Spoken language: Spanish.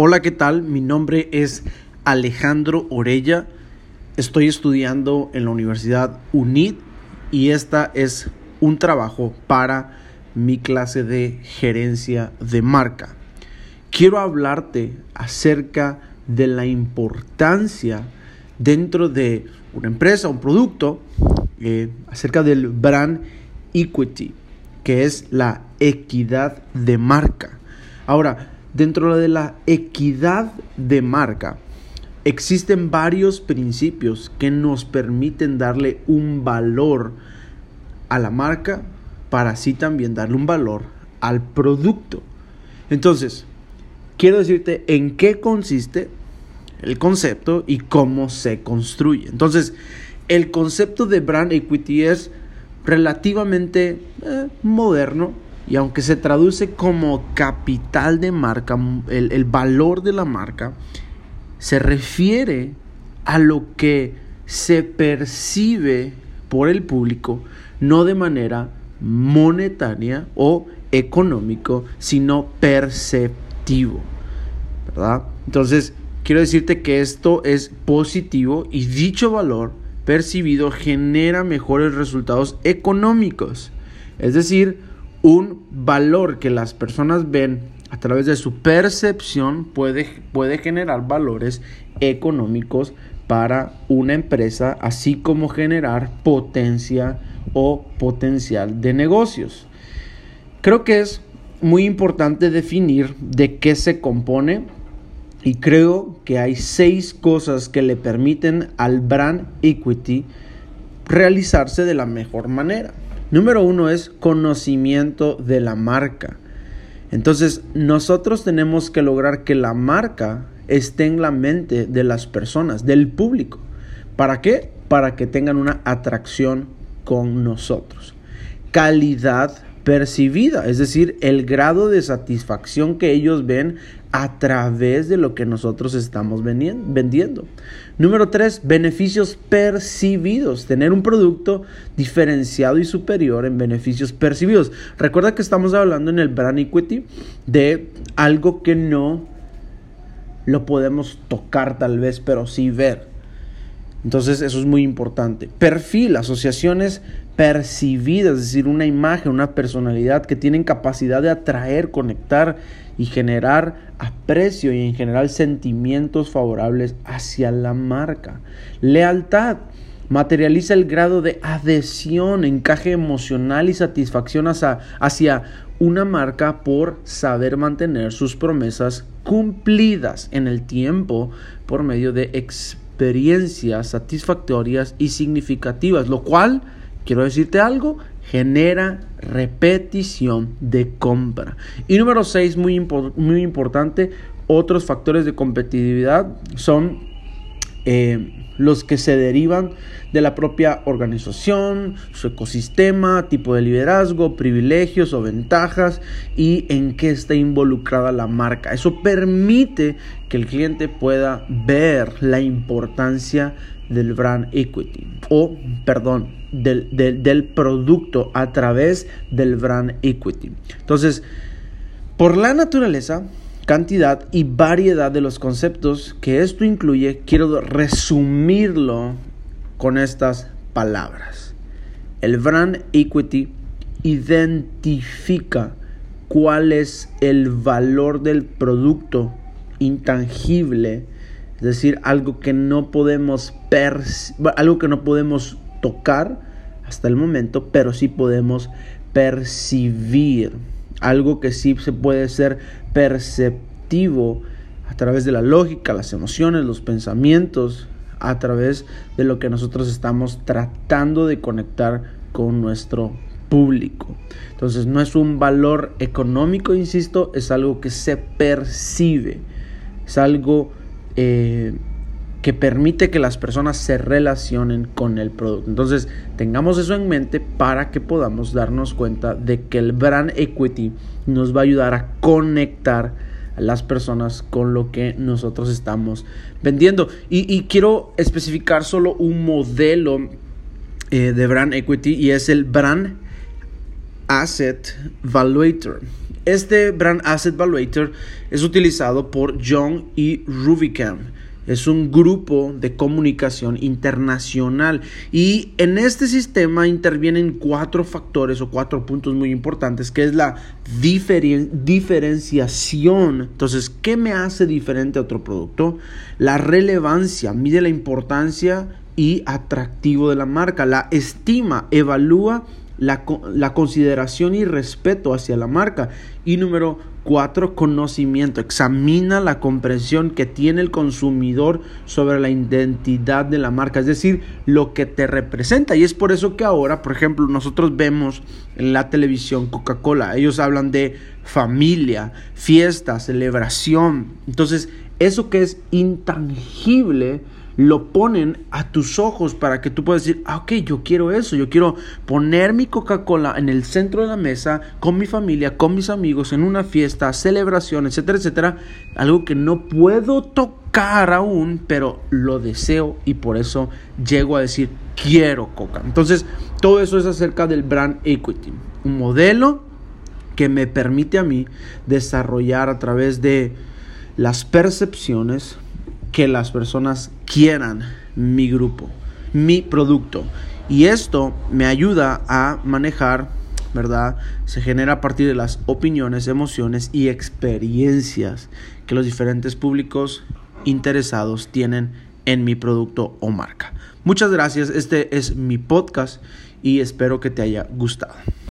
Hola, ¿qué tal? Mi nombre es Alejandro Orella. Estoy estudiando en la Universidad UNID y esta es un trabajo para mi clase de gerencia de marca. Quiero hablarte acerca de la importancia dentro de una empresa, un producto, eh, acerca del brand equity, que es la equidad de marca. Ahora, dentro de la equidad de marca, existen varios principios que nos permiten darle un valor a la marca para así también darle un valor al producto. Entonces, quiero decirte en qué consiste el concepto y cómo se construye. Entonces, el concepto de brand equity es relativamente eh, moderno y aunque se traduce como capital de marca, el, el valor de la marca, se refiere a lo que se percibe por el público, no de manera monetaria o económico, sino perceptivo. ¿Verdad? Entonces, quiero decirte que esto es positivo y dicho valor percibido genera mejores resultados económicos. Es decir, un valor que las personas ven a través de su percepción puede, puede generar valores económicos para una empresa, así como generar potencia o potencial de negocios. Creo que es muy importante definir de qué se compone y creo que hay seis cosas que le permiten al brand equity realizarse de la mejor manera. Número uno es conocimiento de la marca. Entonces nosotros tenemos que lograr que la marca esté en la mente de las personas, del público. ¿Para qué? Para que tengan una atracción con nosotros. Calidad percibida, es decir, el grado de satisfacción que ellos ven a través de lo que nosotros estamos vendiendo. Número tres, beneficios percibidos, tener un producto diferenciado y superior en beneficios percibidos. Recuerda que estamos hablando en el brand equity de algo que no lo podemos tocar tal vez, pero sí ver. Entonces eso es muy importante. Perfil, asociaciones percibidas, es decir, una imagen, una personalidad que tienen capacidad de atraer, conectar y generar aprecio y en general sentimientos favorables hacia la marca. Lealtad. Materializa el grado de adhesión, encaje emocional y satisfacción hacia, hacia una marca por saber mantener sus promesas cumplidas en el tiempo por medio de experiencias satisfactorias y significativas, lo cual quiero decirte algo, genera repetición de compra. Y número 6, muy, muy importante, otros factores de competitividad son eh, los que se derivan de la propia organización, su ecosistema, tipo de liderazgo, privilegios o ventajas y en qué está involucrada la marca. Eso permite que el cliente pueda ver la importancia del brand equity o, perdón, del, del, producto a través del brand equity. Entonces, por la naturaleza, cantidad y variedad de los conceptos que esto incluye, quiero resumirlo con estas palabras. El brand equity identifica cuál es el valor del producto intangible, es decir, algo que no podemos algo que no podemos tocar hasta el momento, pero sí podemos percibir algo que sí se puede ser perceptivo a través de la lógica, las emociones, los pensamientos, a través de lo que nosotros estamos tratando de conectar con nuestro público. Entonces no es un valor económico, insisto, es algo que se percibe, es algo eh, que permite que las personas se relacionen con el producto. Entonces, tengamos eso en mente para que podamos darnos cuenta de que el brand equity nos va a ayudar a conectar a las personas con lo que nosotros estamos vendiendo. Y, quiero especificar solo un modelo eh, de brand equity y es el brand Asset Valuator. Este Brand Asset Valuator es utilizado por John y Rubicam. Es un grupo de comunicación internacional y en este sistema intervienen cuatro factores o cuatro puntos muy importantes que es la diferenciación. Entonces, ¿qué me hace diferente a otro producto? La relevancia, mide la importancia y atractivo de la marca. La estima, evalúa la, la, consideración y respeto hacia la marca. Y número cuatro, conocimiento. Examina la comprensión que tiene el consumidor sobre la identidad de la marca, es decir, lo que te representa. Y es por eso que ahora, por ejemplo, nosotros vemos en la televisión Coca-Cola, ellos hablan de familia, fiesta, celebración. Entonces, eso que es intangible, lo ponen a tus ojos para que tú puedas decir, ah, ok, yo quiero eso, yo quiero poner mi Coca-Cola en el centro de la mesa con mi familia, con mis amigos, en una fiesta, celebración, etcétera, etcétera. Algo que no puedo tocar aún, pero lo deseo y por eso llego a decir, quiero Coca. Entonces, todo eso es acerca del brand equity, un modelo que me permite a mí desarrollar a través de las percepciones, que las personas quieran mi grupo, mi producto. Y esto me ayuda a manejar, ¿verdad? Se genera a partir de las opiniones, emociones y experiencias que los diferentes públicos interesados tienen en mi producto o marca. Muchas gracias, este es mi podcast y espero que te haya gustado.